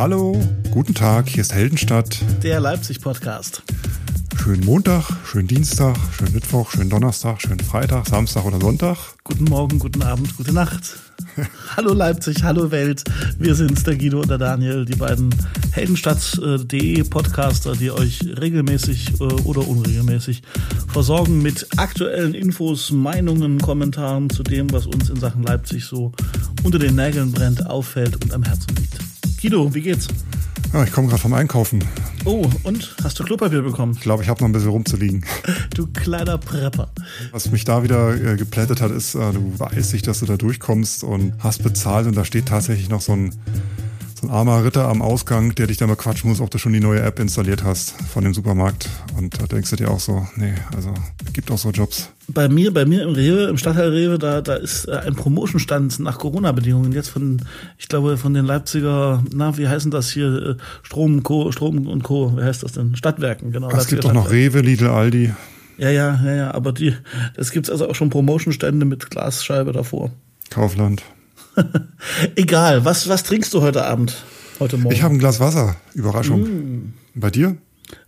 Hallo, guten Tag, hier ist Heldenstadt. Der Leipzig-Podcast. Schönen Montag, schönen Dienstag, schönen Mittwoch, schönen Donnerstag, schönen Freitag, Samstag oder Sonntag. Guten Morgen, guten Abend, gute Nacht. hallo Leipzig, hallo Welt. Wir sind's, der Guido und der Daniel, die beiden Heldenstadt.de Podcaster, die euch regelmäßig äh, oder unregelmäßig versorgen mit aktuellen Infos, Meinungen, Kommentaren zu dem, was uns in Sachen Leipzig so unter den Nägeln brennt, auffällt und am Herzen liegt. Guido, wie geht's? Ja, ich komme gerade vom Einkaufen. Oh, und? Hast du Klopapier bekommen? Ich glaube, ich habe noch ein bisschen rumzuliegen. Du kleiner Prepper. Was mich da wieder äh, geplättet hat, ist, äh, du weißt nicht, dass du da durchkommst und hast bezahlt und da steht tatsächlich noch so ein so ein armer Ritter am Ausgang, der dich dann mal quatschen muss, ob du schon die neue App installiert hast von dem Supermarkt. Und da denkst du dir auch so, nee, also gibt auch so Jobs. Bei mir, bei mir im Rewe, im Stadtteil Rewe, da, da ist äh, ein Promotionstand nach Corona-Bedingungen jetzt von, ich glaube, von den Leipziger, na, wie heißen das hier? Äh, Strom, Co., Strom und Co., wie heißt das denn? Stadtwerken, genau. Es gibt doch noch Rewe, Lidl, Aldi. Ja, ja, ja, ja, aber die, es gibt also auch schon Promotionstände mit Glasscheibe davor. Kaufland. Egal, was, was trinkst du heute Abend? Heute Morgen? Ich habe ein Glas Wasser. Überraschung. Mm. Bei dir?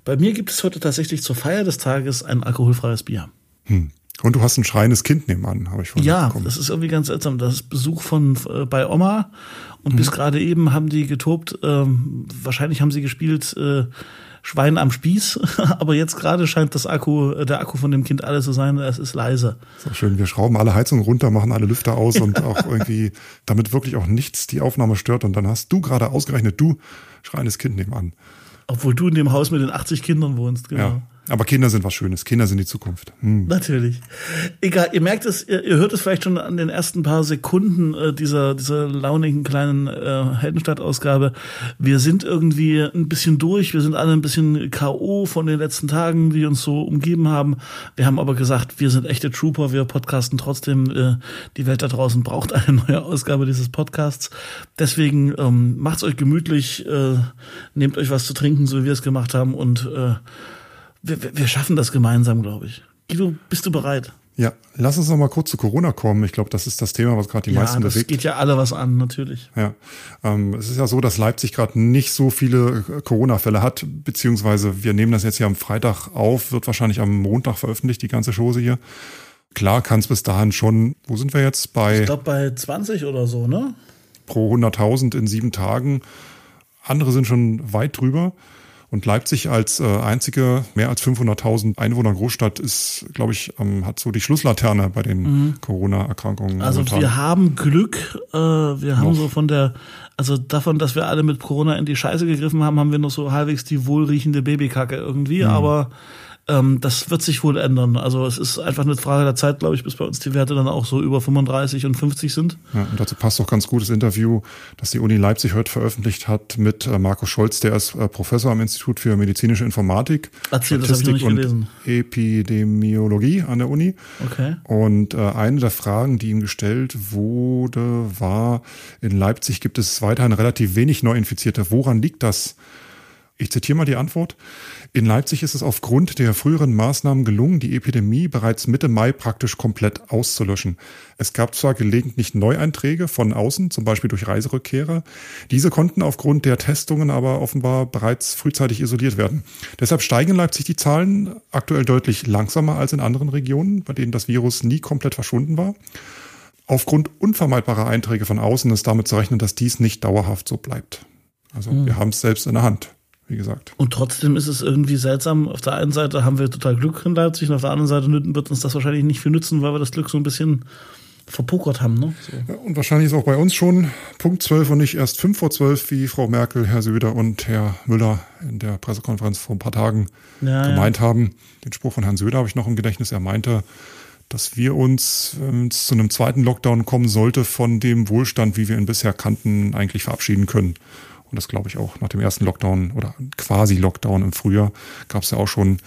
Bei mir gibt es heute tatsächlich zur Feier des Tages ein alkoholfreies Bier. Hm. Und du hast ein schreiendes Kind nebenan, habe ich vorhin Ja, bekommen. das ist irgendwie ganz seltsam. Das ist Besuch von äh, bei Oma und hm. bis gerade eben haben die getobt. Ähm, wahrscheinlich haben sie gespielt äh, Schwein am Spieß, aber jetzt gerade scheint das Akku, äh, der Akku von dem Kind alle zu sein, es ist leise. So schön, wir schrauben alle Heizungen runter, machen alle Lüfter aus und auch irgendwie, damit wirklich auch nichts die Aufnahme stört und dann hast du gerade ausgerechnet, du schreiendes Kind nebenan. Obwohl du in dem Haus mit den 80 Kindern wohnst, genau. Ja. Aber Kinder sind was Schönes. Kinder sind die Zukunft. Hm. Natürlich. Egal, ihr merkt es, ihr, ihr, hört es vielleicht schon an den ersten paar Sekunden äh, dieser, dieser launigen kleinen äh, Heldenstadt-Ausgabe. Wir sind irgendwie ein bisschen durch. Wir sind alle ein bisschen K.O. von den letzten Tagen, die uns so umgeben haben. Wir haben aber gesagt, wir sind echte Trooper. Wir podcasten trotzdem. Äh, die Welt da draußen braucht eine neue Ausgabe dieses Podcasts. Deswegen ähm, macht's euch gemütlich. Äh, nehmt euch was zu trinken, so wie wir es gemacht haben und äh, wir, wir schaffen das gemeinsam, glaube ich. Guido, bist du bereit? Ja, lass uns noch mal kurz zu Corona kommen. Ich glaube, das ist das Thema, was gerade die ja, meisten das bewegt. geht ja alle was an, natürlich. Ja, ähm, es ist ja so, dass Leipzig gerade nicht so viele äh, Corona-Fälle hat, beziehungsweise wir nehmen das jetzt hier am Freitag auf, wird wahrscheinlich am Montag veröffentlicht, die ganze Chose hier. Klar kann es bis dahin schon, wo sind wir jetzt? Bei ich glaube bei 20 oder so, ne? Pro 100.000 in sieben Tagen. Andere sind schon weit drüber. Und Leipzig als äh, einzige mehr als 500.000 Einwohner Großstadt ist, glaube ich, ähm, hat so die Schlusslaterne bei den mhm. Corona-Erkrankungen. Also momentan. wir haben Glück. Äh, wir haben noch. so von der, also davon, dass wir alle mit Corona in die Scheiße gegriffen haben, haben wir noch so halbwegs die wohlriechende Babykacke irgendwie. Mhm. Aber ähm, das wird sich wohl ändern. Also es ist einfach eine Frage der Zeit, glaube ich, bis bei uns die Werte dann auch so über 35 und 50 sind. Ja, und dazu passt auch ganz gutes Interview, das die Uni Leipzig heute veröffentlicht hat mit äh, Markus Scholz, der ist äh, Professor am Institut für medizinische Informatik, Erzähl, Statistik und Epidemiologie an der Uni. Okay. Und äh, eine der Fragen, die ihm gestellt wurde, war, in Leipzig gibt es weiterhin relativ wenig Neuinfizierte. Woran liegt das? Ich zitiere mal die Antwort. In Leipzig ist es aufgrund der früheren Maßnahmen gelungen, die Epidemie bereits Mitte Mai praktisch komplett auszulöschen. Es gab zwar gelegentlich Neueinträge von außen, zum Beispiel durch Reiserückkehrer. Diese konnten aufgrund der Testungen aber offenbar bereits frühzeitig isoliert werden. Deshalb steigen in Leipzig die Zahlen aktuell deutlich langsamer als in anderen Regionen, bei denen das Virus nie komplett verschwunden war. Aufgrund unvermeidbarer Einträge von außen ist damit zu rechnen, dass dies nicht dauerhaft so bleibt. Also mhm. wir haben es selbst in der Hand wie gesagt. Und trotzdem ist es irgendwie seltsam. Auf der einen Seite haben wir total Glück in Leipzig und auf der anderen Seite wird uns das wahrscheinlich nicht viel nützen, weil wir das Glück so ein bisschen verpokert haben. Ne? So. Und wahrscheinlich ist auch bei uns schon Punkt 12 und nicht erst 5 vor 12, wie Frau Merkel, Herr Söder und Herr Müller in der Pressekonferenz vor ein paar Tagen ja, gemeint ja. haben. Den Spruch von Herrn Söder habe ich noch im Gedächtnis. Er meinte, dass wir uns, wenn es zu einem zweiten Lockdown kommen sollte, von dem Wohlstand, wie wir ihn bisher kannten, eigentlich verabschieden können. Und das glaube ich auch nach dem ersten Lockdown oder quasi Lockdown im Frühjahr gab es ja auch schon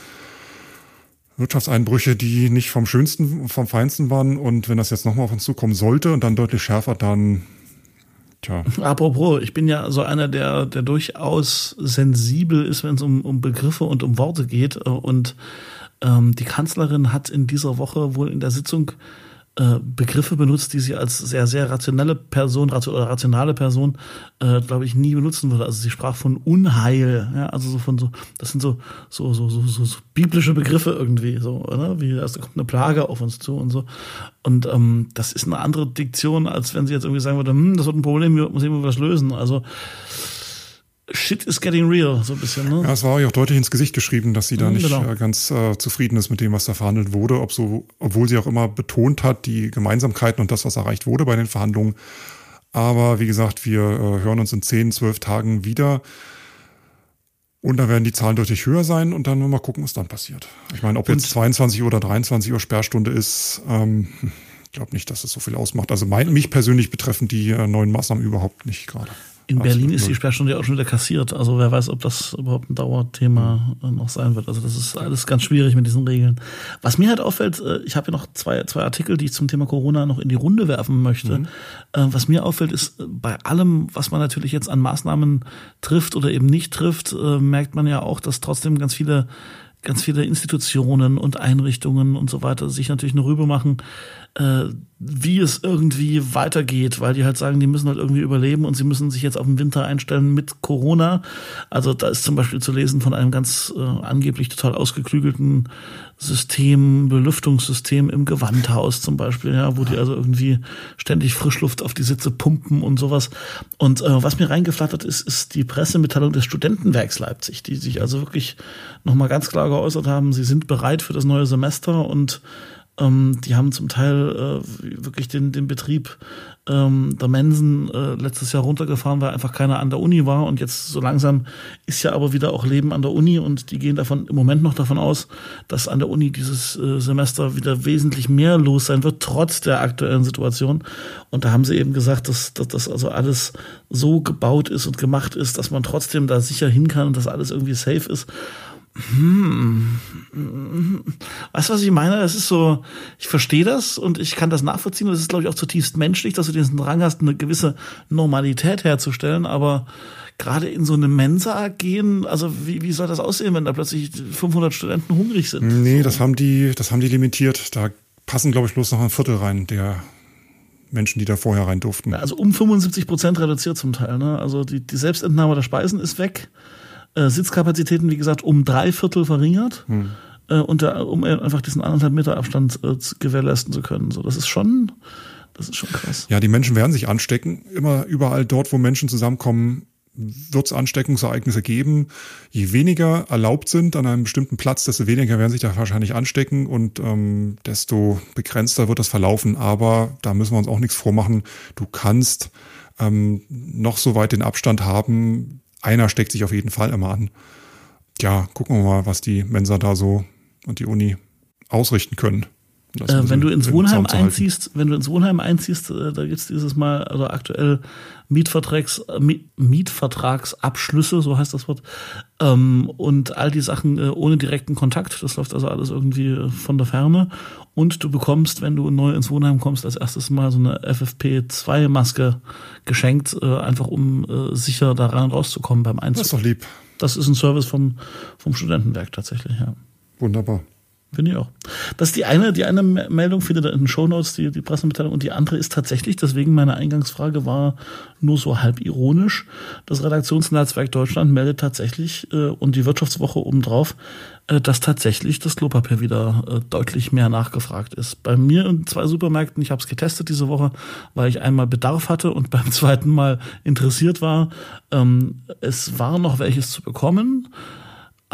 Wirtschaftseinbrüche, die nicht vom schönsten, vom feinsten waren. Und wenn das jetzt nochmal auf uns zukommen sollte und dann deutlich schärfer, dann Tja. Apropos, ich bin ja so einer, der, der durchaus sensibel ist, wenn es um, um Begriffe und um Worte geht. Und ähm, die Kanzlerin hat in dieser Woche wohl in der Sitzung äh, Begriffe benutzt, die sie als sehr, sehr rationelle Person oder rationale Person, äh, glaube ich, nie benutzen würde. Also sie sprach von Unheil, ja, also so von so, das sind so, so, so, so, so, so biblische Begriffe irgendwie, so, oder? Wie, also kommt eine Plage auf uns zu und so. Und ähm, das ist eine andere Diktion, als wenn sie jetzt irgendwie sagen würde, hm, das wird ein Problem, wir müssen das lösen. Also Shit is getting real, so ein bisschen. Ne? Ja, es war euch auch deutlich ins Gesicht geschrieben, dass sie da nicht genau. Äh, ganz äh, zufrieden ist mit dem, was da verhandelt wurde, ob so, obwohl sie auch immer betont hat, die Gemeinsamkeiten und das, was erreicht wurde bei den Verhandlungen. Aber wie gesagt, wir äh, hören uns in 10, 12 Tagen wieder. Und da werden die Zahlen deutlich höher sein und dann mal gucken, was dann passiert. Ich meine, ob und jetzt 22 oder 23 Uhr Sperrstunde ist, ähm, ich glaube nicht, dass es so viel ausmacht. Also mein, mich persönlich betreffen die äh, neuen Maßnahmen überhaupt nicht gerade. In Berlin ist die Sperrstunde ja auch schon wieder kassiert. Also wer weiß, ob das überhaupt ein Dauerthema äh, noch sein wird. Also das ist alles ganz schwierig mit diesen Regeln. Was mir halt auffällt, äh, ich habe ja noch zwei, zwei Artikel, die ich zum Thema Corona noch in die Runde werfen möchte. Mhm. Äh, was mir auffällt, ist bei allem, was man natürlich jetzt an Maßnahmen trifft oder eben nicht trifft, merkt man ja auch, dass trotzdem ganz viele ganz viele Institutionen und Einrichtungen und so weiter sich natürlich eine Rübe machen, äh, wie es irgendwie weitergeht, weil die halt sagen, die müssen halt irgendwie überleben und sie müssen sich jetzt auf den Winter einstellen mit Corona. Also da ist zum Beispiel zu lesen von einem ganz äh, angeblich total ausgeklügelten System, Belüftungssystem im Gewandhaus zum Beispiel, ja, wo die also irgendwie ständig Frischluft auf die Sitze pumpen und sowas. Und äh, was mir reingeflattert ist, ist die Pressemitteilung des Studentenwerks Leipzig, die sich also wirklich nochmal ganz klar geäußert haben, sie sind bereit für das neue Semester und ähm, die haben zum Teil äh, wirklich den, den Betrieb ähm, der Mensen äh, letztes Jahr runtergefahren, weil einfach keiner an der Uni war. Und jetzt so langsam ist ja aber wieder auch Leben an der Uni und die gehen davon im Moment noch davon aus, dass an der Uni dieses äh, Semester wieder wesentlich mehr los sein wird, trotz der aktuellen Situation. Und da haben sie eben gesagt, dass, dass das also alles so gebaut ist und gemacht ist, dass man trotzdem da sicher hin kann und dass alles irgendwie safe ist. Hm. Weißt du, was ich meine? Das ist so, ich verstehe das und ich kann das nachvollziehen. Es ist, glaube ich, auch zutiefst menschlich, dass du diesen Drang hast, eine gewisse Normalität herzustellen. Aber gerade in so eine Mensa gehen, also wie, wie soll das aussehen, wenn da plötzlich 500 Studenten hungrig sind? Nee, das haben die, das haben die limitiert. Da passen, glaube ich, bloß noch ein Viertel rein, der Menschen, die da vorher rein durften. Also um 75 Prozent reduziert zum Teil. Ne? Also die, die Selbstentnahme der Speisen ist weg äh, Sitzkapazitäten, wie gesagt, um drei Viertel verringert. Hm. Äh, und da, um einfach diesen anderthalb Meter Abstand äh, gewährleisten zu können. So, das ist schon, das ist schon krass. Ja, die Menschen werden sich anstecken. Immer überall dort, wo Menschen zusammenkommen, wird es Ansteckungsereignisse geben. Je weniger erlaubt sind an einem bestimmten Platz, desto weniger werden sich da wahrscheinlich anstecken und ähm, desto begrenzter wird das verlaufen. Aber da müssen wir uns auch nichts vormachen. Du kannst ähm, noch so weit den Abstand haben, einer steckt sich auf jeden Fall immer an. Ja, gucken wir mal, was die Mensa da so und die Uni ausrichten können. Äh, wenn du ins Wohnheim einziehst, wenn du ins Wohnheim einziehst, äh, da gibt's dieses Mal, also aktuell Mietvertrags, Mietvertragsabschlüsse, so heißt das Wort, ähm, und all die Sachen äh, ohne direkten Kontakt. Das läuft also alles irgendwie äh, von der Ferne. Und du bekommst, wenn du neu ins Wohnheim kommst, als erstes Mal so eine FFP2-Maske geschenkt, äh, einfach um äh, sicher daran rauszukommen beim Einzug. Das ist doch lieb. Das ist ein Service vom, vom Studentenwerk tatsächlich, ja. Wunderbar. Finde ich auch. Das ist die eine, die eine Meldung, findet ihr in den Shownotes, die, die Pressemitteilung. Und die andere ist tatsächlich, deswegen meine Eingangsfrage war nur so halb ironisch. Das Redaktionsnetzwerk Deutschland meldet tatsächlich, äh, und die Wirtschaftswoche obendrauf, äh, dass tatsächlich das Klopapier wieder äh, deutlich mehr nachgefragt ist. Bei mir in zwei Supermärkten, ich habe es getestet diese Woche, weil ich einmal Bedarf hatte und beim zweiten Mal interessiert war. Ähm, es war noch welches zu bekommen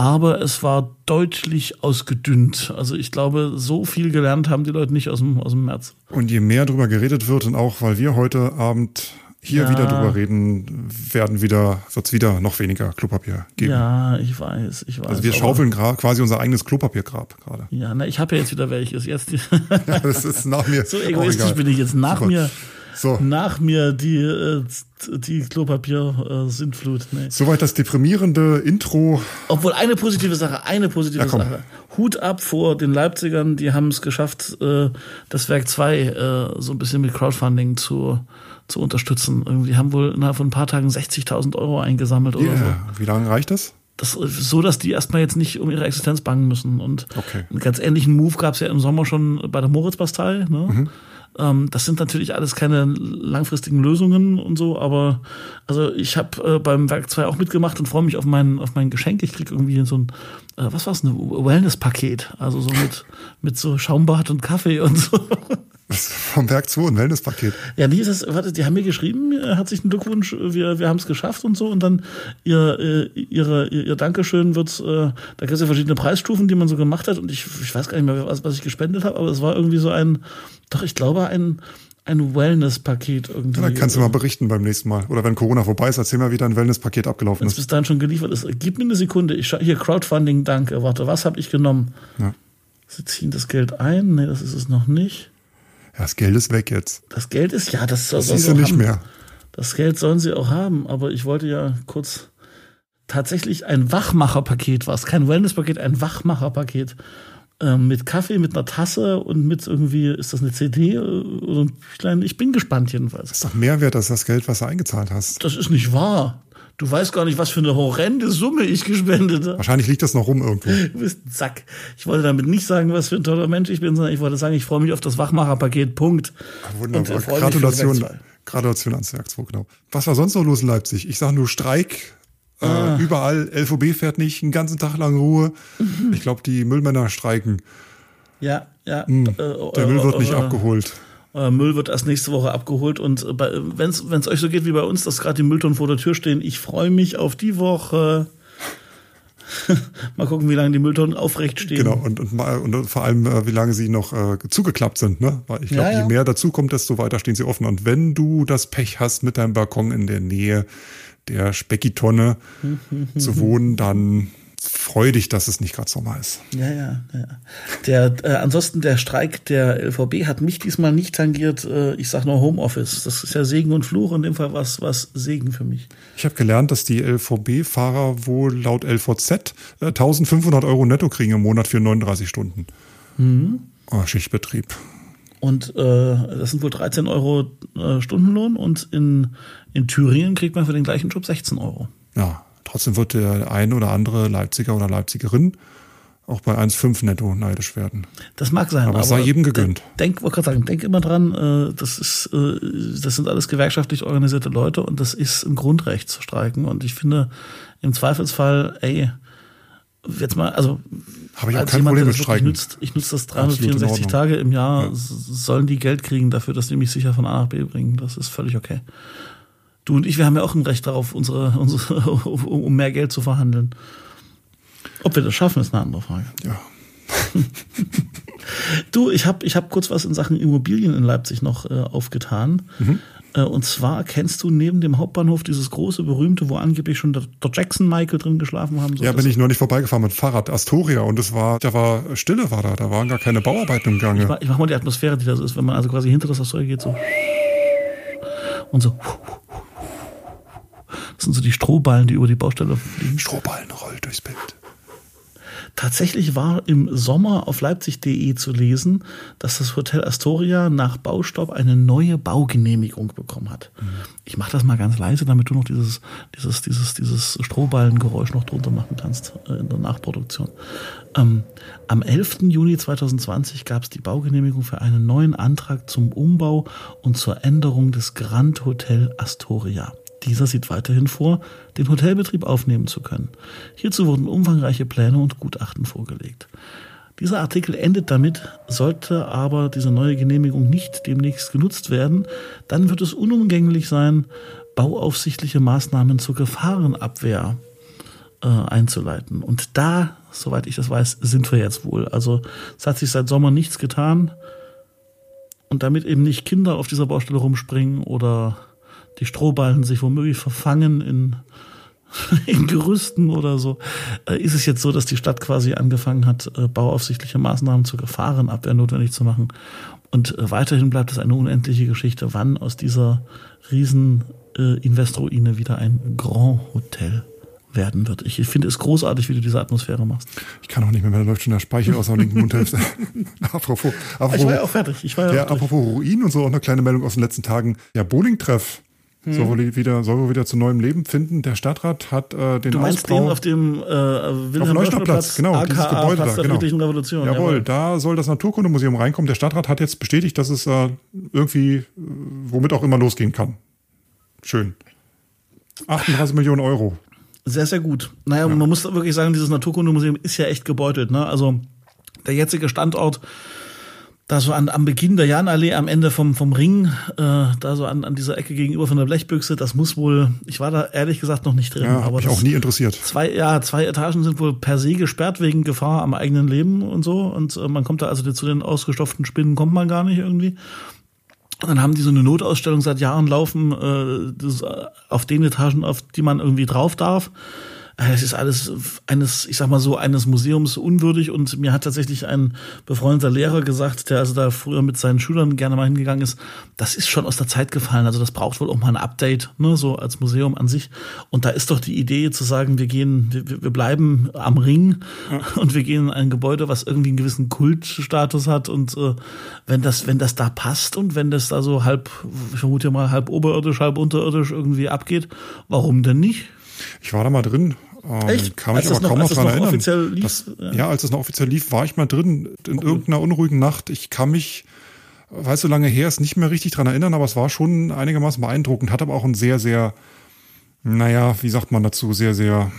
aber es war deutlich ausgedünnt. Also ich glaube, so viel gelernt haben die Leute nicht aus dem, aus dem März. Und je mehr darüber geredet wird und auch, weil wir heute Abend hier ja. wieder drüber reden, werden wieder, wird es wieder noch weniger Klopapier geben. Ja, ich weiß, ich weiß. Also wir schaufeln quasi unser eigenes Klopapiergrab gerade. Ja, na, ich habe ja jetzt wieder welches. Jetzt ja, das ist nach mir. So egoistisch bin ich jetzt. Nach Super. mir so. nach mir die, äh, die Klopapier-Sintflut. Nee. Soweit das deprimierende Intro. Obwohl eine positive Sache, eine positive ja, Sache. Hut ab vor den Leipzigern, die haben es geschafft, äh, das Werk 2 so ein bisschen mit Crowdfunding zu, zu unterstützen. Irgendwie haben wohl innerhalb von ein paar Tagen 60.000 Euro eingesammelt yeah. oder so. Wie lange reicht das? Das so, dass die erstmal jetzt nicht um ihre Existenz bangen müssen. Und okay. einen ganz ähnlichen Move gab es ja im Sommer schon bei der Moritz-Bastei. Ne? Mhm Ähm, das sind natürlich alles keine langfristigen Lösungen und so, aber also ich habe äh, beim Werk 2 auch mitgemacht und freue mich auf mein, auf mein Geschenk. Ich krieg irgendwie so ein, äh, was war's, ein Wellness-Paket. Also so mit, mit so Schaumbad und Kaffee und so. Vom Werk 2, ein Wellnesspaket. Ja, nee, das, warte, die haben mir geschrieben, äh, herzlichen Glückwunsch, wir, wir haben es geschafft und so. Und dann ihr, äh, ihre, ihr, ihr Dankeschön wird, äh, da gibt es ja verschiedene Preisstufen, die man so gemacht hat. Und ich, ich weiß gar nicht mehr, was, was ich gespendet habe, aber es war irgendwie so ein, doch, ich glaube, ein, ein Wellness-Paket irgendwie. Ja, dann kannst du mal berichten beim nächsten Mal. Oder wenn Corona vorbei ist, erzähl mal, wie dein Wellness-Paket abgelaufen Wenn's ist. bis dahin schon geliefert ist. Gib mir eine Sekunde. Ich hier, Crowdfunding, danke. Warte, was habe ich genommen? Ja. Sie ziehen das Geld ein? Nee, das ist es noch nicht. Das Geld ist weg jetzt. Das Geld ist, ja, das, Das sollen sie nicht haben. mehr. Das Geld sollen sie auch haben, aber ich wollte ja kurz tatsächlich ein Wachmacherpaket was, kein Wellnesspaket, ein Wachmacherpaket ähm, mit Kaffee, mit einer Tasse und mit irgendwie, ist das eine CD oder ein Büchlein? Ich bin gespannt jedenfalls. ist doch mehr wert als das Geld, was du eingezahlt hast. Das ist nicht wahr. Du weißt gar nicht, was für eine horrende Summe ich gespendet habe. Wahrscheinlich liegt das noch rum irgendwo. Du bist ein Sack. Ich wollte damit nicht sagen, was für ein toller Mensch ich bin, sondern ich wollte sagen, ich freue mich auf das Wachmacherpaket. Punkt. Wunderbar. Und, äh, Gratulation. Ans Werk 2, genau. Was war sonst noch los in Leipzig? Ich sage nur Streik. Ah. Äh, überall. LVB fährt nicht, einen ganzen Tag lang Ruhe. Mhm. Ich glaube, die Müllmänner streiken. Ja, ja. Hm, Äh, Der Müll wird nicht äh, abgeholt. Äh, Müll wird erst nächste Woche abgeholt und wenn es euch so geht wie bei uns, dass gerade die Mülltonnen vor der Tür stehen, ich freue mich auf die Woche. Mal gucken, wie lange die Mülltonnen aufrecht stehen. Genau, und, und, mal- und vor allem, äh, wie lange sie noch äh, zugeklappt sind. Ne? Weil ich glaube, Ja, ja. je mehr dazu kommt, desto weiter stehen sie offen. Und wenn du das Pech hast, mit deinem Balkon in der Nähe der Speckitonne zu wohnen, dann freu dich, dass es nicht gerade Sommer ist. Ja, ja, ja. Der, äh, ansonsten der Streik der LVB hat mich diesmal nicht tangiert. Äh, ich sag nur Homeoffice. Das ist ja Segen und Fluch. In dem Fall was was Segen für mich. Ich habe gelernt, dass die LVB-Fahrer wohl laut LVZ äh, 1500 Euro netto kriegen im Monat für 39 Stunden. Oh, Schichtbetrieb. Und äh, das sind wohl 13 Euro äh, Stundenlohn und in, in Thüringen kriegt man für den gleichen Job 16 Euro. Ja, trotzdem wird der ein oder andere Leipziger oder Leipzigerin auch bei 1,5 netto neidisch werden. Das mag sein. Aber es sei jedem gegönnt. Denk, wollte gerade sagen, denk immer dran, äh, das ist, äh, das sind alles gewerkschaftlich organisierte Leute und das ist ein Grundrecht zu streiken. Und ich finde, im Zweifelsfall, ey, jetzt mal, also Habe ich auch als kein jemand, Problem der mit Streiken. Nutzt, ich nutze das Absolut in 364 Ordnung. Tage im Jahr, Ja. sollen die Geld kriegen dafür, dass die mich sicher von A nach B bringen. Das ist völlig okay. Du und ich, wir haben ja auch ein Recht darauf, unsere, unsere um mehr Geld zu verhandeln. Ob wir das schaffen, ist eine andere Frage. Ja. Du, ich habe ich hab kurz was in Sachen Immobilien in Leipzig noch äh, aufgetan. Äh, und zwar kennst du neben dem Hauptbahnhof dieses große, berühmte, wo angeblich schon der, der Jackson Michael drin geschlafen haben soll. Ja, bin ich nur nicht vorbeigefahren mit Fahrrad Astoria und es war, da war Stille war da, da waren gar keine Bauarbeiten im Gange. Ich mach, ich mach mal die Atmosphäre, die das ist, wenn man also quasi hinter das Astoria geht, so. Und so. Das sind so die Strohballen, die über die Baustelle fliegen. Strohballen rollt durchs Bild. Tatsächlich war im Sommer auf leipzig.de zu lesen, dass das Hotel Astoria nach Baustopp eine neue Baugenehmigung bekommen hat. Ich mache das mal ganz leise, damit du noch dieses, dieses, dieses, dieses Strohballengeräusch noch drunter machen kannst äh, in der Nachproduktion. Ähm, am 11. Juni 2020 gab es die Baugenehmigung für einen neuen Antrag zum Umbau und zur Änderung des Grand Hotel Astoria. Dieser sieht weiterhin vor, den Hotelbetrieb aufnehmen zu können. Hierzu wurden umfangreiche Pläne und Gutachten vorgelegt. Dieser Artikel endet damit, sollte aber diese neue Genehmigung nicht demnächst genutzt werden, dann wird es unumgänglich sein, bauaufsichtliche Maßnahmen zur Gefahrenabwehr äh, einzuleiten. Und da, soweit ich das weiß, sind wir jetzt wohl. Also es hat sich seit Sommer nichts getan. Und damit eben nicht Kinder auf dieser Baustelle rumspringen oder die Strohballen sich womöglich verfangen in, in Gerüsten oder so, äh, ist es jetzt so, dass die Stadt quasi angefangen hat, äh, bauaufsichtliche Maßnahmen zur Gefahrenabwehr notwendig zu machen. Und äh, weiterhin bleibt es eine unendliche Geschichte, wann aus dieser riesen äh, Investroine wieder ein Grand Hotel werden wird. Ich finde es großartig, wie du diese Atmosphäre machst. Ich kann auch nicht mehr, da läuft schon der Speichel aus der linken Mundhälfte. apropos, Ich war ja apropos, auch fertig. Ich war ja, ja, apropos Ruin und so, auch eine kleine Meldung aus den letzten Tagen. Ja, Bowling-Treff Hm. Soll, wohl wieder, soll wohl wieder zu neuem Leben finden. Der Stadtrat hat äh, den Du meinst Ausbau den auf dem äh, Wilhelm auf dem Neustadt-Platz, genau, AKA dieses Gebäude Platz da, der genau. Revolution. Jawohl, da soll das Naturkundemuseum reinkommen. Der Stadtrat hat jetzt bestätigt, dass es äh, irgendwie, äh, womit auch immer losgehen kann. Schön. 38 Millionen Euro. Sehr, sehr gut. Naja, man muss wirklich sagen, dieses Naturkundemuseum ist ja echt gebeutelt. Ne? Also der jetzige Standort, da so an, am Beginn der Janallee, am Ende vom, vom Ring, äh, da so an, an dieser Ecke gegenüber von der Blechbüchse, das muss wohl, ich war da ehrlich gesagt noch nicht drin. Ja, habe mich auch nie interessiert. Zwei, ja, zwei Etagen sind wohl per se gesperrt wegen Gefahr am eigenen Leben und so. Und äh, man kommt da also zu den ausgestopften Spinnen kommt man gar nicht irgendwie. Und dann haben die so eine Notausstellung seit Jahren laufen, äh, das, äh, auf den Etagen, auf die man irgendwie drauf darf. Es ist alles eines, ich sag mal so, eines Museums unwürdig und mir hat tatsächlich ein befreundeter Lehrer gesagt, der also da früher mit seinen Schülern gerne mal hingegangen ist, das ist schon aus der Zeit gefallen. Also das braucht wohl auch mal ein Update, ne, so als Museum an sich. Und da ist doch die Idee zu sagen, wir gehen, wir, wir bleiben am Ring und wir gehen in ein Gebäude, was irgendwie einen gewissen Kultstatus hat und äh, wenn das, wenn das da passt und wenn das da so halb, ich vermute mal halb oberirdisch, halb unterirdisch irgendwie abgeht, warum denn nicht? Ich war da mal drin. Ähm, Echt? Kann Als mich das aber noch- kaum als noch dran erinnern. offiziell lief? Das, Ja. ja. als es noch offiziell lief, war ich mal drin in irgendeiner unruhigen Nacht. Ich kann mich, weil es so lange her ist, nicht mehr richtig dran erinnern, aber es war schon einigermaßen beeindruckend. Hat aber auch einen sehr, sehr, naja, wie sagt man dazu, sehr, sehr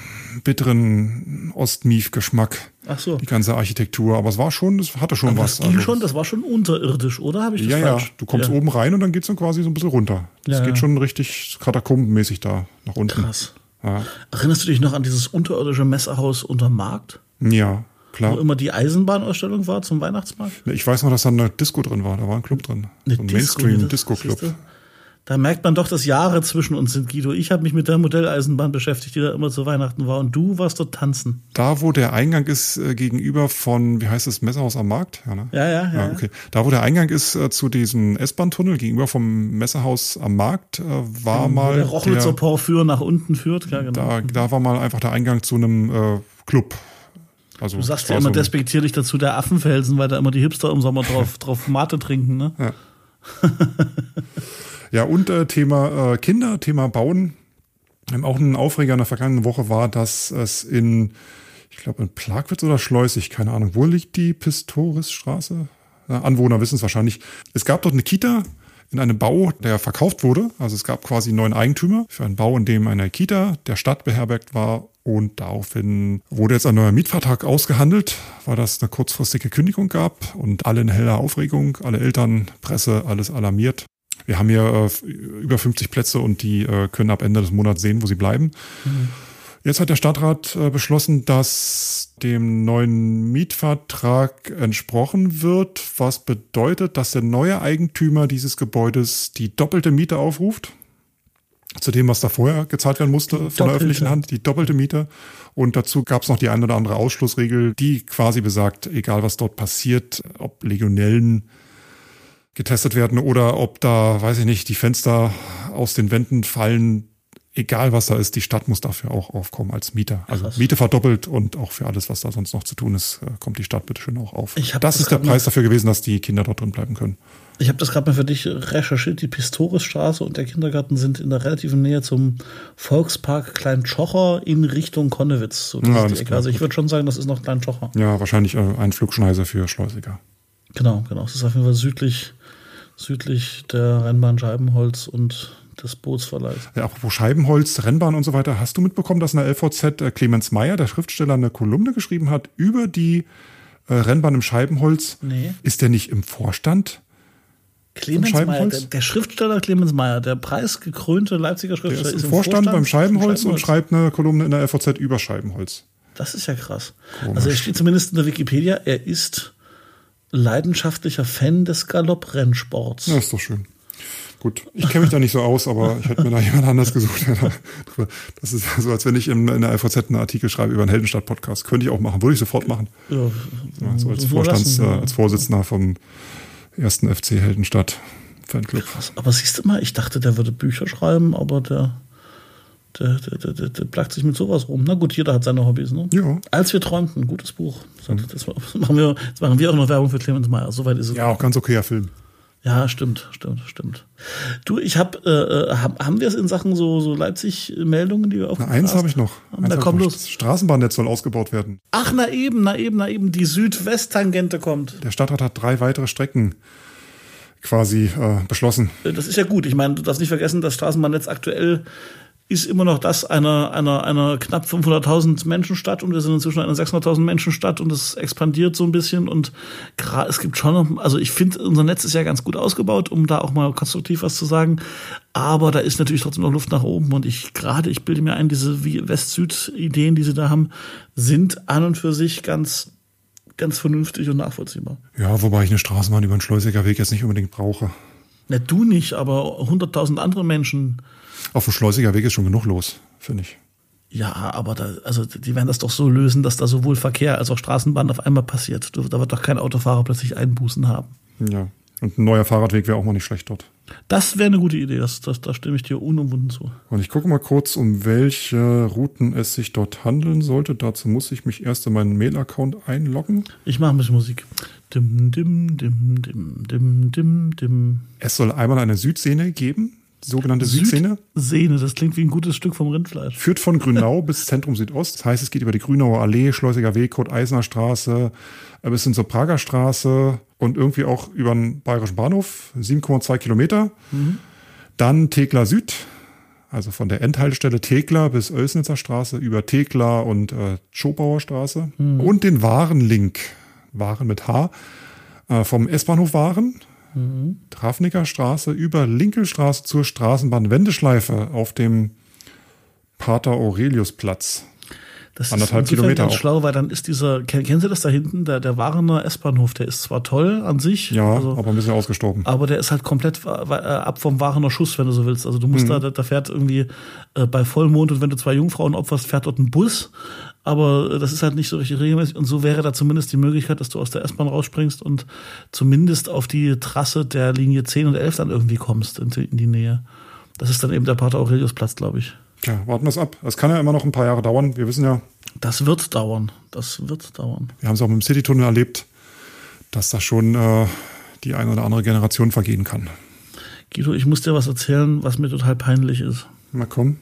bitteren Ostmief-Geschmack. Ach so. Die ganze Architektur. Aber es war schon, es hatte schon Aber was. das ging Also, schon, das war schon unterirdisch, oder? Habe ich das ja, ja. falsch? Du kommst ja. oben rein und dann geht's dann quasi so ein bisschen runter. Das Ja, geht ja. schon richtig katakombenmäßig da nach unten. Krass. Ja, Erinnerst du dich noch an dieses unterirdische Messerhaus unterm Markt? ja Wo klar. immer die Eisenbahnausstellung war zum Weihnachtsmarkt? Ich weiß noch, dass da eine Disco drin war. Da war ein Club drin. Eine so ein Mainstream-Disco-Club. Da merkt man doch, dass Jahre zwischen uns sind, Guido. Ich habe mich mit der Modelleisenbahn beschäftigt, die da immer zu Weihnachten war. Und du warst dort tanzen. Da, wo der Eingang ist, äh, gegenüber von, wie heißt es, Messerhaus am Markt? Ja, ne? Ja, ja, ja. Ah, okay. Da, wo der Eingang ist äh, zu diesem S-Bahn-Tunnel, gegenüber vom Messerhaus am Markt, äh, war Wo mal. der Rochlitzer Porphyr nach unten führt. Ja, genau. da, da war mal einfach der Eingang zu einem äh, Club. Also, du sagst ja immer so despektierlich dazu der Affenfelsen, weil da immer die Hipster im Sommer drauf, drauf Mate trinken. Ne? Ja, und äh, Thema äh, Kinder, Thema Bauen. Ähm, auch ein Aufreger in der vergangenen Woche war, dass es in, ich glaube, in Plagwitz oder Schleusig, keine Ahnung, wo liegt die Pistorisstraße? Ja, Anwohner wissen es wahrscheinlich. Es gab dort eine Kita in einem Bau, der verkauft wurde. Also es gab quasi einen neuen Eigentümer für einen Bau, in dem eine Kita der Stadt beherbergt war. Und daraufhin wurde jetzt ein neuer Mietvertrag ausgehandelt, weil das eine kurzfristige Kündigung gab und alle in heller Aufregung, alle Eltern, Presse, alles alarmiert. Wir haben hier äh, über 50 Plätze und die äh, können ab Ende des Monats sehen, wo sie bleiben. Jetzt hat der Stadtrat äh, beschlossen, dass dem neuen Mietvertrag entsprochen wird, was bedeutet, dass der neue Eigentümer dieses Gebäudes die doppelte Miete aufruft. Zu dem, was da vorher gezahlt werden musste von der doppelte. öffentlichen Hand, die doppelte Miete. Und dazu gab es noch die eine oder andere Ausschlussregel, die quasi besagt, egal was dort passiert, ob Legionellen getestet werden oder ob da, weiß ich nicht, die Fenster aus den Wänden fallen, egal was da ist, die Stadt muss dafür auch aufkommen als Mieter. Also Krass. Miete verdoppelt und auch für alles, was da sonst noch zu tun ist, äh, kommt die Stadt bitte schön auch auf. Das das ist der Preis dafür gewesen, dass die Kinder dort drin bleiben können. Ich habe das gerade mal für dich recherchiert. Die Pistorisstraße und der Kindergarten sind in der relativen Nähe zum Volkspark Klein-Tschocher in Richtung Konnewitz. So, Ja, also ich würde schon sagen, das ist noch Klein-Tschocher. Ja, wahrscheinlich äh, ein Flugschneise für Schleusiger. Genau, genau. Es ist auf jeden Fall südlich, südlich der Rennbahn Scheibenholz und des Bootsverleihs. Ja, apropos Scheibenholz, Rennbahn und so weiter, hast du mitbekommen, dass in der LVZ äh, Clemens Meyer, der Schriftsteller, eine Kolumne geschrieben hat über die äh, Rennbahn im Scheibenholz? Nee. Ist der nicht im Vorstand? Clemens Meyer, der, der Schriftsteller Clemens Meyer, der preisgekrönte Leipziger Der Schriftsteller, ist im Vorstand, beim Scheibenholz und Scheibenholz. schreibt eine Kolumne in der LVZ über Scheibenholz. Das ist ja krass. Komisch. Also er steht zumindest in der Wikipedia, er ist leidenschaftlicher Fan des Galopprennsports. Ja, ist doch schön. Gut, ich kenne mich da nicht so aus, aber ich hätte mir da jemand anders gesucht. Das ist so, als wenn ich in, der LVZ einen Artikel schreibe über einen Heldenstadt-Podcast. Könnte ich auch machen, würde ich sofort machen. Ja, so als Vorstands, äh, als Vorsitzender vom ersten FC Heldenstadt Fanclub. Krass. Aber siehst du mal, ich dachte, der würde Bücher schreiben, aber der, der, der, der, der, plagt sich mit sowas rum. Na gut, jeder hat seine Hobbys, ne? Ja. Als wir träumten, gutes Buch. Das, das machen wir, jetzt machen wir auch noch Werbung für Clemens Meyer. Soweit ist es. Ja, auch ganz okayer Film. Ja, stimmt, stimmt, stimmt. Du, ich habe, äh, hab, haben wir es in Sachen so, so Leipzig-Meldungen, die wir auf Na, eins habe ich noch. Na, Eins hab komm ich noch. los. Das Straßenbahnnetz soll ausgebaut werden. Ach, na eben, na eben, na eben, die Südwest-Tangente kommt. Der Stadtrat hat drei weitere Strecken quasi äh, beschlossen. Äh, Das ist ja gut. Ich meine, du darfst nicht vergessen, das Straßenbahnnetz aktuell ist immer noch das einer, einer, einer knapp 500.000 Menschenstadt und wir sind inzwischen eine 600.000 Menschenstadt und es expandiert so ein bisschen und es gibt schon noch, also ich finde, unser Netz ist ja ganz gut ausgebaut, um da auch mal konstruktiv was zu sagen, aber da ist natürlich trotzdem noch Luft nach oben und ich gerade, ich bilde mir ein, diese West-Süd-Ideen, die sie da haben, sind an und für sich ganz, ganz vernünftig und nachvollziehbar. Ja, wobei ich eine Straßenbahn über den Schleusiger Weg jetzt nicht unbedingt brauche. Na, du nicht, aber 100.000 andere Menschen Auf dem Schleusiger Weg ist schon genug los, finde ich. Ja, aber da, also die werden das doch so lösen, dass da sowohl Verkehr als auch Straßenbahn auf einmal passiert. Da wird doch kein Autofahrer plötzlich Einbußen haben. Ja. Und ein neuer Fahrradweg wäre auch mal nicht schlecht dort. Das wäre eine gute Idee, das, das, da stimme ich dir unumwunden zu. Und ich gucke mal kurz, um welche Routen es sich dort handeln sollte. Dazu muss ich mich erst in meinen Mail-Account einloggen. Ich mache ein bisschen Musik. Dim, dim, dim, dim, dim, dim, dim. Es soll einmal eine Südsehne geben, sogenannte Südsehne. Sehne, das klingt wie ein gutes Stück vom Rindfleisch. Führt von Grünau bis Zentrum Südost. Das heißt, es geht über die Grünauer Allee, Schleusiger Weg, Kurt-Eisner Straße, äh, bis hin zur Prager Straße und irgendwie auch über den Bayerischen Bahnhof, 7,2 Kilometer. Dann Thekla Süd, also von der Endhaltestelle Thekla bis Oelsnitzer Straße über Thekla und äh, Schopauer Straße. Und den Warenlink, Waren mit H, äh, vom S-Bahnhof Waren, Trafnicker Straße über Linkelstraße zur Straßenbahn-Wendeschleife auf dem Pater Aurelius Platz. Das Anderthalb insofern Kilometer ganz schlau, weil dann ist dieser, kennen, Sie das da hinten, der, der Warener S-Bahnhof, der ist zwar toll an sich, Ja, also, aber ein bisschen ausgestorben. aber der ist halt komplett äh, ab vom Warener Schuss, wenn du so willst. Also du Mhm. musst da, da fährt irgendwie äh, bei Vollmond und wenn du zwei Jungfrauen opferst, fährt dort ein Bus. Aber äh, das ist halt nicht so richtig regelmäßig. Und so wäre da zumindest die Möglichkeit, dass du aus der S-Bahn rausspringst und zumindest auf die Trasse der Linie 10 und 11 dann irgendwie kommst in die, in die Nähe. Das ist dann eben der Pater Aurelius Platz, glaube ich. Tja, warten wir es ab. Es kann ja immer noch ein paar Jahre dauern. Wir wissen ja, Das wird dauern. Das wird dauern. wir haben es auch mit dem Citytunnel erlebt, dass da schon äh, die eine oder andere Generation vergehen kann. Guido, ich muss dir was erzählen, was mir total peinlich ist. Na komm.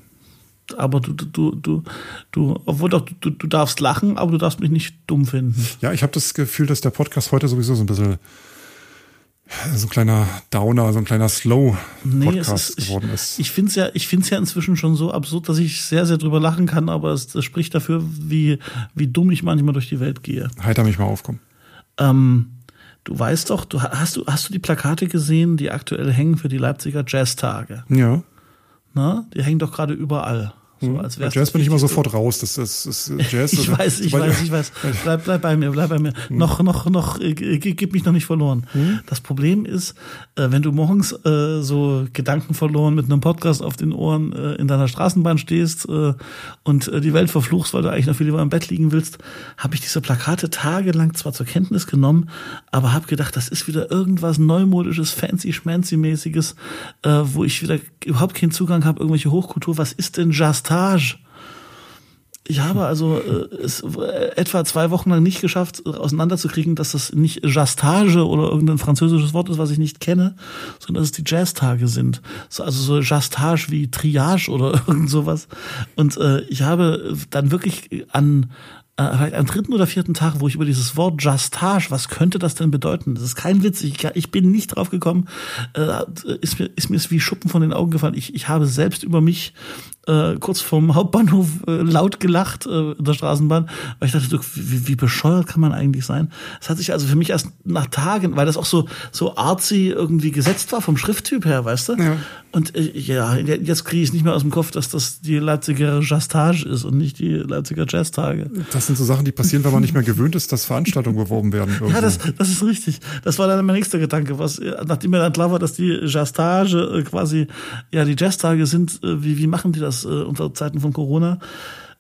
Aber du, du, du, du, du obwohl doch, du, du darfst lachen, aber du darfst mich nicht dumm finden. Ja, ich habe das Gefühl, dass der Podcast heute sowieso so ein bisschen so ein kleiner Downer, so ein kleiner Nee, es Slow-Podcast ich, geworden ist. ich finde es ja, ich find's ja inzwischen schon so absurd, dass ich sehr, sehr drüber lachen kann, aber es, das spricht dafür, wie, wie dumm ich manchmal durch die Welt gehe. Heiter mich mal aufkommen. Ähm, du weißt doch, du hast du, hast du die Plakate gesehen, die aktuell hängen für die Leipziger Jazztage? Ja. Ne? Die hängen doch gerade überall. So, als Bei wär's Jazz das bin ich immer sofort raus. Das das ist Jazz. Ich weiß, ich weiß, ich weiß. Bleib, bleib bei mir, bleib bei mir. Noch, noch, noch, äh, g- gib mich noch nicht verloren. Das Problem ist, äh, wenn du morgens äh, so Gedanken verloren mit einem Podcast auf den Ohren äh, in deiner Straßenbahn stehst äh, und äh, die Welt verfluchst, weil du eigentlich noch viel lieber im Bett liegen willst, habe ich diese Plakate tagelang zwar zur Kenntnis genommen, aber habe gedacht, das ist wieder irgendwas neumodisches, fancy schmancy mäßiges, äh, wo ich wieder überhaupt keinen Zugang habe, irgendwelche Hochkultur. Was ist denn Jastage? Ich habe also äh, es äh, etwa zwei Wochen lang nicht geschafft, auseinanderzukriegen, dass das nicht Jastage oder irgendein französisches Wort ist, was ich nicht kenne, sondern dass es die Jazztage sind. So, also so Jastage wie Triage oder irgend sowas. Und äh, ich habe dann wirklich an äh, vielleicht am dritten oder vierten Tag, wo ich über dieses Wort Justage, was könnte das denn bedeuten? Das ist kein Witz, ich, ich bin nicht drauf gekommen, äh, ist, mir, ist mir es wie Schuppen von den Augen gefallen. Ich, ich habe selbst über mich äh, kurz vorm Hauptbahnhof äh, laut gelacht äh, in der Straßenbahn, weil ich dachte, du, wie, wie bescheuert kann man eigentlich sein? Es hat sich also für mich erst nach Tagen, weil das auch so so artsy irgendwie gesetzt war vom Schrifttyp her, weißt du? Ja. Und äh, ja, jetzt kriege ich es nicht mehr aus dem Kopf, dass das die Leipziger Jazztage ist und nicht die Leipziger Jazztage. Das sind so Sachen, die passieren, weil man nicht mehr gewöhnt ist, dass Veranstaltungen beworben werden. Irgendwo. Ja, das, das ist richtig. Das war dann mein nächster Gedanke, was, äh, nachdem mir dann klar war, dass die Jazztage äh, quasi, ja, die Jazztage sind, äh, wie, wie machen die das äh, unter Zeiten von Corona?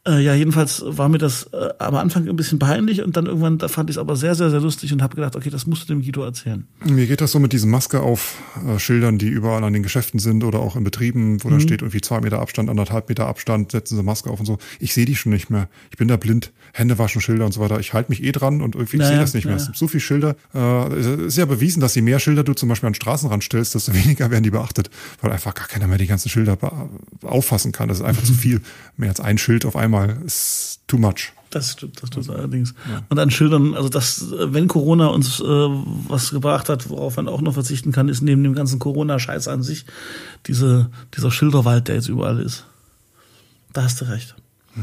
Äh, ja, jedenfalls war mir das äh, am Anfang ein bisschen peinlich und dann irgendwann da fand ich es aber sehr, sehr, sehr lustig und habe gedacht, okay, das musst du dem Guido erzählen. Mir geht das so mit diesen Maske auf äh, Schildern, die überall an den Geschäften sind oder auch in Betrieben, wo mhm. da steht irgendwie zwei Meter Abstand, anderthalb Meter Abstand, setzen Sie Maske auf und so. Ich sehe die schon nicht mehr. Ich bin da blind. Hände waschen, Schilder und so weiter. Ich halte mich eh dran und irgendwie naja, sehe das nicht mehr. Es gibt so viele Schilder. Äh, ist ja bewiesen, dass je mehr Schilder du zum Beispiel an den Straßenrand stellst, desto weniger werden die beachtet, weil einfach gar keiner mehr die ganzen Schilder auffassen kann. Das ist einfach zu viel. Mehr als ein Schild auf einmal ist too much. Das stimmt, das stimmt allerdings. Ja. Und an Schildern, also das, wenn Corona uns äh, was gebracht hat, worauf man auch noch verzichten kann, ist neben dem ganzen Corona-Scheiß an sich diese, dieser Schilderwald, der jetzt überall ist. Da hast du recht. Mhm.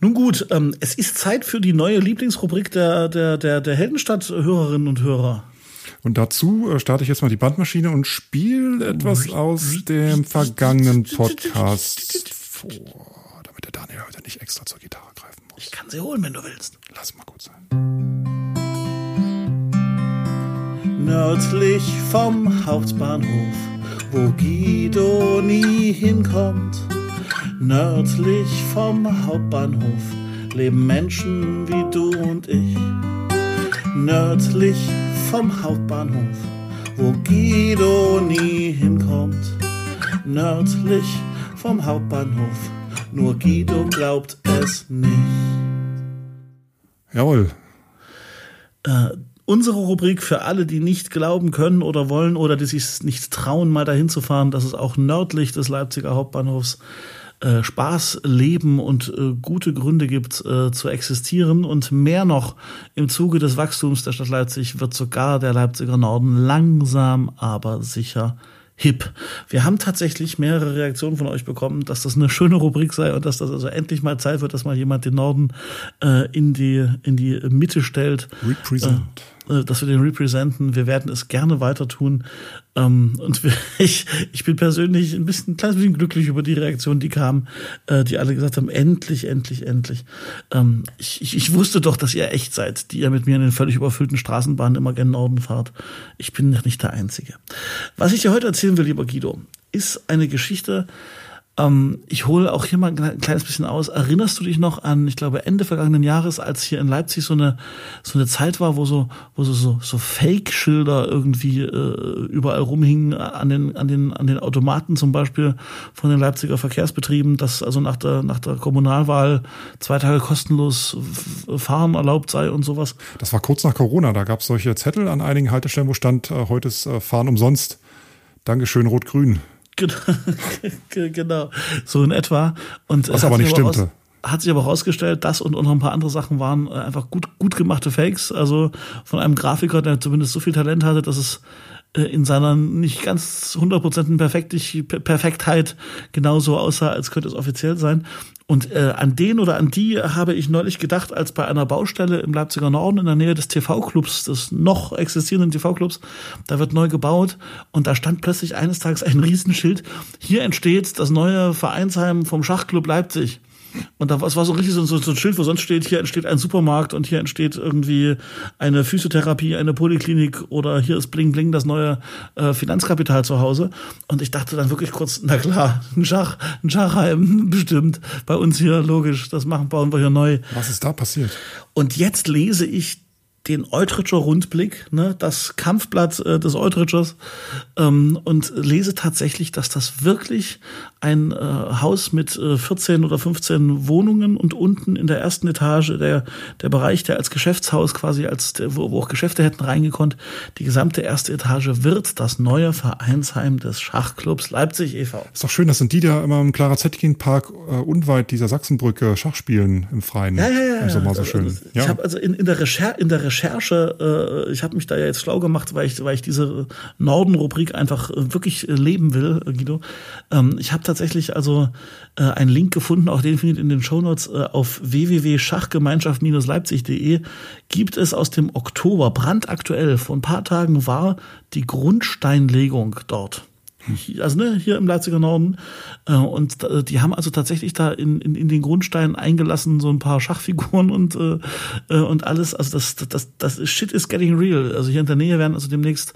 Nun gut, ähm, es ist Zeit für die neue Lieblingsrubrik der, der, der, der Heldenstadt-Hörerinnen und Hörer. Und dazu äh, starte ich jetzt mal die Bandmaschine und spiele etwas aus dem vergangenen Podcast vor, Daniel heute nicht extra zur Gitarre greifen muss. Ich kann sie holen, wenn du willst. Lass mal gut sein. Nördlich vom Hauptbahnhof, wo Guido nie hinkommt Nördlich vom Hauptbahnhof leben Menschen wie du und ich. Nördlich vom Hauptbahnhof, wo Guido nie hinkommt. Nördlich vom Hauptbahnhof, nur Guido glaubt es nicht. Jawohl. Äh, unsere Rubrik für alle, die nicht glauben können oder wollen oder die sich nicht trauen, mal dahin zu fahren, dass es auch nördlich des Leipziger Hauptbahnhofs äh, Spaß, Leben und äh, gute Gründe gibt äh, zu existieren. Und mehr noch, im Zuge des Wachstums der Stadt Leipzig wird sogar der Leipziger Norden langsam, aber sicher hip. Wir haben tatsächlich mehrere Reaktionen von euch bekommen, dass das eine schöne Rubrik sei und dass das also endlich mal Zeit wird, dass mal jemand den Norden äh, in die in die Mitte stellt. Represent. Äh, dass wir den representen. Wir werden es gerne weiter tun. Ähm, und ich, ich bin persönlich ein bisschen, ein kleines bisschen glücklich über die Reaktion, die kam, äh, die alle gesagt haben, endlich, endlich, endlich. Ähm, ich, ich, ich wusste doch, dass ihr echt seid, die ihr mit mir in den völlig überfüllten Straßenbahnen immer gen Norden fahrt. Ich bin nicht der Einzige. Was ich dir heute erzählen will, lieber Guido, ist eine Geschichte, ähm, ich hole auch hier mal ein kleines bisschen aus. Erinnerst du dich noch an, ich glaube, Ende vergangenen Jahres, als hier in Leipzig so eine, so eine Zeit war, wo so, wo so, so, so Fake-Schilder irgendwie äh, überall rumhingen an den, an den, an den Automaten zum Beispiel von den Leipziger Verkehrsbetrieben, dass also nach der, nach der Kommunalwahl zwei Tage kostenlos fahren erlaubt sei und sowas. Das war kurz nach Corona, da gab es solche Zettel an einigen Haltestellen, wo stand, äh, heute ist äh, Fahren umsonst. Dankeschön, Rot-Grün. Genau, genau, so in etwa. Und Was aber nicht stimmte. Aus, hat sich aber herausgestellt, das und, und noch ein paar andere Sachen waren äh, einfach gut, gut gemachte Fakes. Also von einem Grafiker, der zumindest so viel Talent hatte, dass es in seiner nicht ganz 100% Perfektheit genauso aussah, als könnte es offiziell sein. Und äh, an den oder an die habe ich neulich gedacht, als bei einer Baustelle im Leipziger Norden in der Nähe des TV-Clubs, des noch existierenden TV-Clubs, da wird neu gebaut und da stand plötzlich eines Tages ein Riesenschild. Hier entsteht das neue Vereinsheim vom Schachclub Leipzig. Und da war, es war so richtig so, so, so ein Schild, wo sonst steht, hier entsteht ein Supermarkt und hier entsteht irgendwie eine Physiotherapie, eine Poliklinik oder hier ist Bling Bling das neue äh, Finanzkapital zu Hause. Und ich dachte dann wirklich kurz, na klar, ein Schach, ein Schachheim, bestimmt. Bei uns hier, logisch, das machen, bauen wir hier neu. Was ist da passiert? Und jetzt lese ich den Eutritscher Rundblick, ne, das Kampfblatt äh, des Eutritsches, ähm, und lese tatsächlich, dass das wirklich ein äh, Haus mit äh, 14 oder 15 Wohnungen und unten in der ersten Etage der, der Bereich, der als Geschäftshaus quasi, als der, wo, wo auch Geschäfte hätten reingekonnt, die gesamte erste Etage wird das neue Vereinsheim des Schachclubs Leipzig e.V. Ist doch schön, das sind die, die immer im Clara Zetkin Park äh, unweit dieser Sachsenbrücke Schach spielen im Freien. Ja, ja, ja. Im Sommer so schön. Also, ich habe also in, in der Recherche, in der Recherche, äh, ich habe mich da ja jetzt schlau gemacht, weil ich, weil ich diese Norden-Rubrik einfach äh, wirklich äh, leben will, äh, Guido. Ähm, ich habe tatsächlich also äh, einen Link gefunden, auch den findet in den Shownotes äh, auf www.schachgemeinschaft-leipzig.de gibt es aus dem Oktober brandaktuell vor ein paar Tagen war die Grundsteinlegung dort. Also ne, hier im Leipziger Norden. Äh, und äh, die haben also tatsächlich da in, in, in den Grundstein eingelassen so ein paar Schachfiguren und, äh, äh, und alles. Also das, das, das Shit is getting real. Also hier in der Nähe werden also demnächst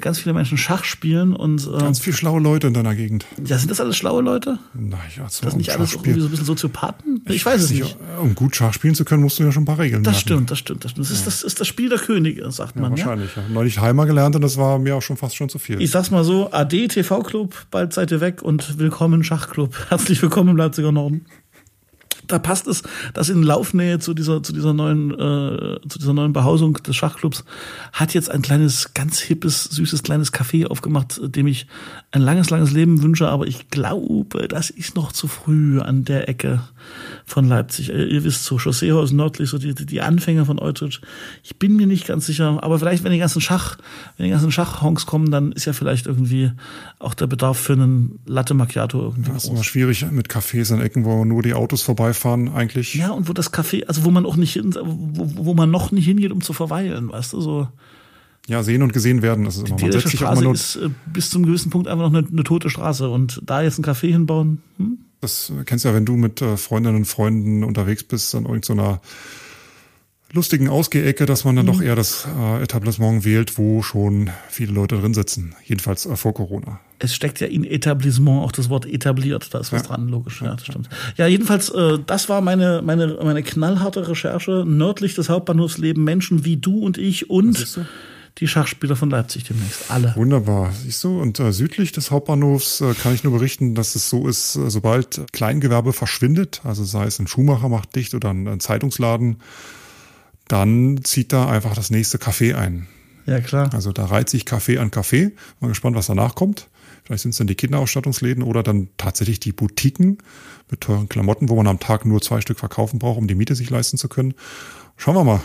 ganz viele Menschen Schach spielen und äh, ganz viele schlaue Leute in deiner Gegend. Ja, sind das alles schlaue Leute? Na ja, so das nicht alles irgendwie so ein bisschen Soziopathen? Ich, ich weiß es nicht. Um gut Schach spielen zu können, musst du ja schon ein paar Regeln Das stimmt, das stimmt, das stimmt. Das ist, das ist das Spiel der Könige, sagt ja, man. Wahrscheinlich. Ja? Neulich Heimer gelernt und das war mir auch schon fast schon zu viel. Ich sag's mal so, AD TV Club, bald seid ihr weg und willkommen Schachclub. Herzlich willkommen im Leipziger Norden da passt es, dass in Laufnähe zu dieser, zu dieser neuen, äh, zu dieser neuen Behausung des Schachclubs hat jetzt ein kleines, ganz hippes, süßes kleines Café aufgemacht, dem ich ein langes, langes Leben wünsche, aber ich glaube, das ist noch zu früh an der Ecke von Leipzig. Ihr, ihr wisst so, Chausseehaus nördlich, so die, die Anfänge von Eutrich. Ich bin mir nicht ganz sicher, aber vielleicht, wenn die ganzen Schach, wenn die ganzen Schachhonks kommen, dann ist ja vielleicht irgendwie auch der Bedarf für einen Latte Macchiato irgendwie Das ist immer schwierig mit Cafés an Ecken, wo nur die Autos vorbeifahren eigentlich. Ja, und wo das Café, also wo man auch nicht hin, wo, wo man noch nicht hingeht, um zu verweilen, weißt du, so. Ja, sehen und gesehen werden, das ist immer. Man setzt sich Straße auch ist äh, bis zum gewissen Punkt einfach noch eine, eine, tote Straße und da jetzt ein Café hinbauen. Hm? Das kennst du ja, wenn du mit äh, Freundinnen und Freunden unterwegs bist an irgendeiner lustigen Ausgehecke, dass man dann mhm. doch eher das äh, Etablissement wählt, wo schon viele Leute drin sitzen. Jedenfalls äh, vor Corona. Es steckt ja in Etablissement auch das Wort etabliert, da ist was ja. dran, logisch. Ja, das stimmt. Ja, jedenfalls, äh, das war meine, meine, meine knallharte Recherche. Nördlich des Hauptbahnhofs leben Menschen wie du und ich und die Schachspieler von Leipzig demnächst. Alle. Wunderbar. Siehst du, und äh, südlich des Hauptbahnhofs äh, kann ich nur berichten, dass es so ist, äh, sobald Kleingewerbe verschwindet, also sei es ein Schuhmacher macht dicht oder ein, ein Zeitungsladen, dann zieht da einfach das nächste Café ein. Ja, klar. Also da reiht sich Café an Café. Mal gespannt, was danach kommt. Vielleicht sind es dann die Kinderausstattungsläden oder dann tatsächlich die Boutiquen mit teuren Klamotten, wo man am Tag nur zwei Stück verkaufen braucht, um die Miete sich leisten zu können. Schauen wir mal.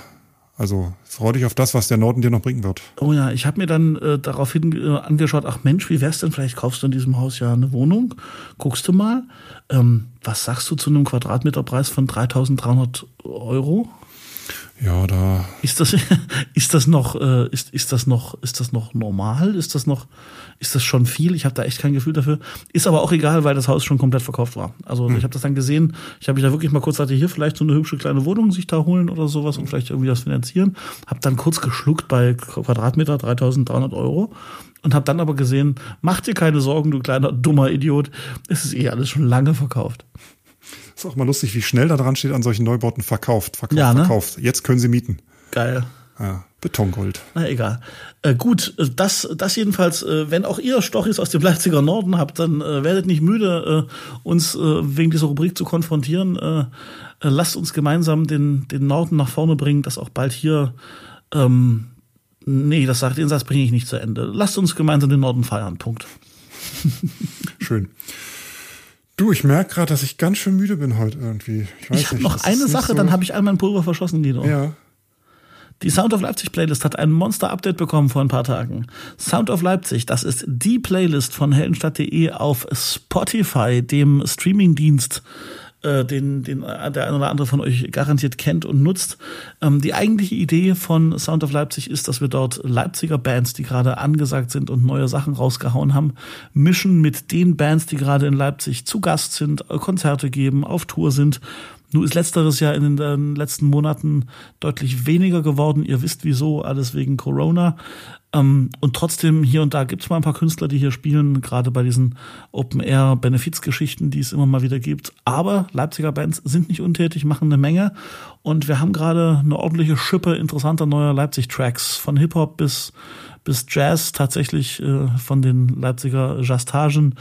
Also freu dich auf das, was der Norden dir noch bringen wird. Oh ja, ich habe mir dann äh, daraufhin äh, angeschaut, ach Mensch, wie wär's denn, vielleicht kaufst du in diesem Haus ja eine Wohnung, guckst du mal, ähm, was sagst du zu einem Quadratmeterpreis von 3.300 Euro? Ja, da. Ist das, ist das noch, äh, ist, ist das noch, ist das noch normal? Ist das noch, ist das schon viel? Ich habe da echt kein Gefühl dafür. Ist aber auch egal, weil das Haus schon komplett verkauft war. Also hm. ich habe das dann gesehen. Ich habe mich da wirklich mal kurz hatte hier vielleicht so eine hübsche kleine Wohnung sich da holen oder sowas und vielleicht irgendwie das finanzieren. Habe dann kurz geschluckt bei Quadratmeter 3.300 Euro und habe dann aber gesehen, mach dir keine Sorgen, du kleiner dummer Idiot. Es ist eh alles schon lange verkauft. Ist auch mal lustig, wie schnell da dran steht an solchen Neubauten verkauft, verkauft, ja, ne? verkauft. Jetzt können sie mieten. Geil. Ja, Betongold. Na egal. Äh, gut, äh, das, das jedenfalls, äh, wenn auch ihr Stochis aus dem Leipziger Norden habt, dann äh, werdet nicht müde, äh, uns äh, wegen dieser Rubrik zu konfrontieren. Lasst uns gemeinsam den, den Norden nach vorne bringen, dass auch bald hier ähm, Nee, das sagt den Satz bringe ich nicht zu Ende. Lasst uns gemeinsam den Norden feiern. Punkt. Schön. Du, ich merke gerade, dass ich ganz schön müde bin heute irgendwie. Ich, ich habe noch eine Sache, so dann habe ich all mein Pulver verschossen, Guido. Ja. Die Sound of Leipzig Playlist hat ein Monster-Update bekommen vor ein paar Tagen. Sound of Leipzig, das ist die Playlist von heldenstadt.de auf Spotify, dem Streamingdienst den, den äh, der eine oder andere von euch garantiert kennt und nutzt. Ähm, die eigentliche Idee von Sound of Leipzig ist, dass wir dort Leipziger Bands, die gerade angesagt sind und neue Sachen rausgehauen haben, mischen mit den Bands, die gerade in Leipzig zu Gast sind, äh, Konzerte geben, auf Tour sind nun ist letzteres ja in den letzten Monaten deutlich weniger geworden. Ihr wisst wieso, alles wegen Corona. Ähm, und trotzdem, hier und da gibt es mal ein paar Künstler, die hier spielen, gerade bei diesen Open-Air-Benefizgeschichten, die es immer mal wieder gibt. Aber Leipziger Bands sind nicht untätig, machen eine Menge. Und wir haben gerade eine ordentliche Schippe interessanter neuer Leipzig-Tracks. Von Hip-Hop bis bis Jazz tatsächlich äh, von den Leipziger Jastagen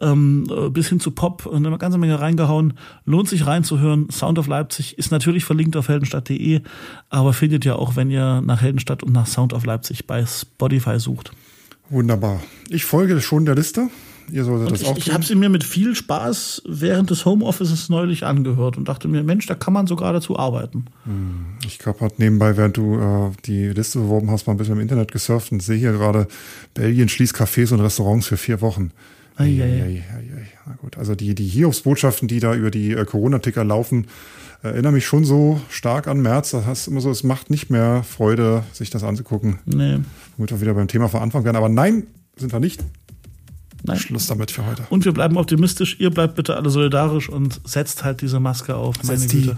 ähm, äh, bis hin zu Pop eine ganze Menge reingehauen. Lohnt sich reinzuhören. Sound of Leipzig ist natürlich verlinkt auf heldenstadt.de, aber findet ihr auch, wenn ihr nach Heldenstadt und nach Sound of Leipzig bei Spotify sucht. Wunderbar. Ich folge schon der Liste. Ihr solltet das ich, auch Ich habe sie mir mit viel Spaß während des Homeoffices neulich angehört und dachte mir, Mensch, da kann man sogar dazu arbeiten. Hm, ich habe nebenbei, während du äh, die Liste beworben hast, mal ein bisschen im Internet gesurft und sehe hier gerade, Belgien schließt Cafés und Restaurants für vier Wochen. Ei, ei, ei. Na gut, also die, die Hiobsbotschaften, die da über die äh, Corona-Ticker laufen, erinnern mich schon so stark an März. Das heißt immer so, es macht nicht mehr Freude, sich das anzugucken. Nee. Womit wir wieder beim Thema von Anfang werden. Aber nein, sind wir nicht. Nein. Schluss damit für heute. Und wir bleiben optimistisch. Ihr bleibt bitte alle solidarisch und setzt halt diese Maske auf. Meine Setzt die Güte.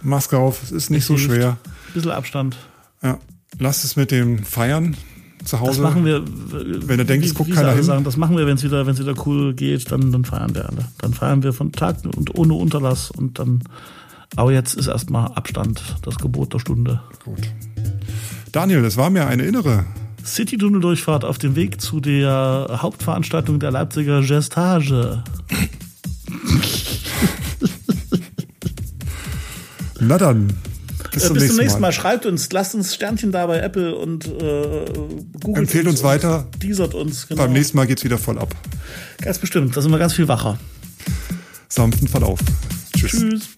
Maske auf, es ist nicht so hilft. schwer. Bisschen Abstand. Ja. Lasst es mit dem Feiern zu Hause. Das machen wir. Wenn ihr denkt, es guckt keiner hin. Sagen, das machen wir, wenn es wieder, es wieder cool geht, dann, dann feiern wir alle. Dann feiern wir von Tag und ohne Unterlass und dann. Aber jetzt ist erstmal Abstand, das Gebot der Stunde. Gut. Daniel, das war mir eine innere. City-Tunnel-Durchfahrt auf dem Weg zu der Hauptveranstaltung der Leipziger Gestage. Na dann. Bis Äh, zum, bis nächsten, zum nächsten Mal. Mal. Schreibt uns, lasst uns Sternchen da bei Apple und äh, googelt Empfehlt uns und weiter. Teasert uns. Genau. Beim nächsten Mal geht's wieder voll ab. Ganz bestimmt. Da sind wir ganz viel wacher. Sanften Verlauf. Tschüss. Tschüss.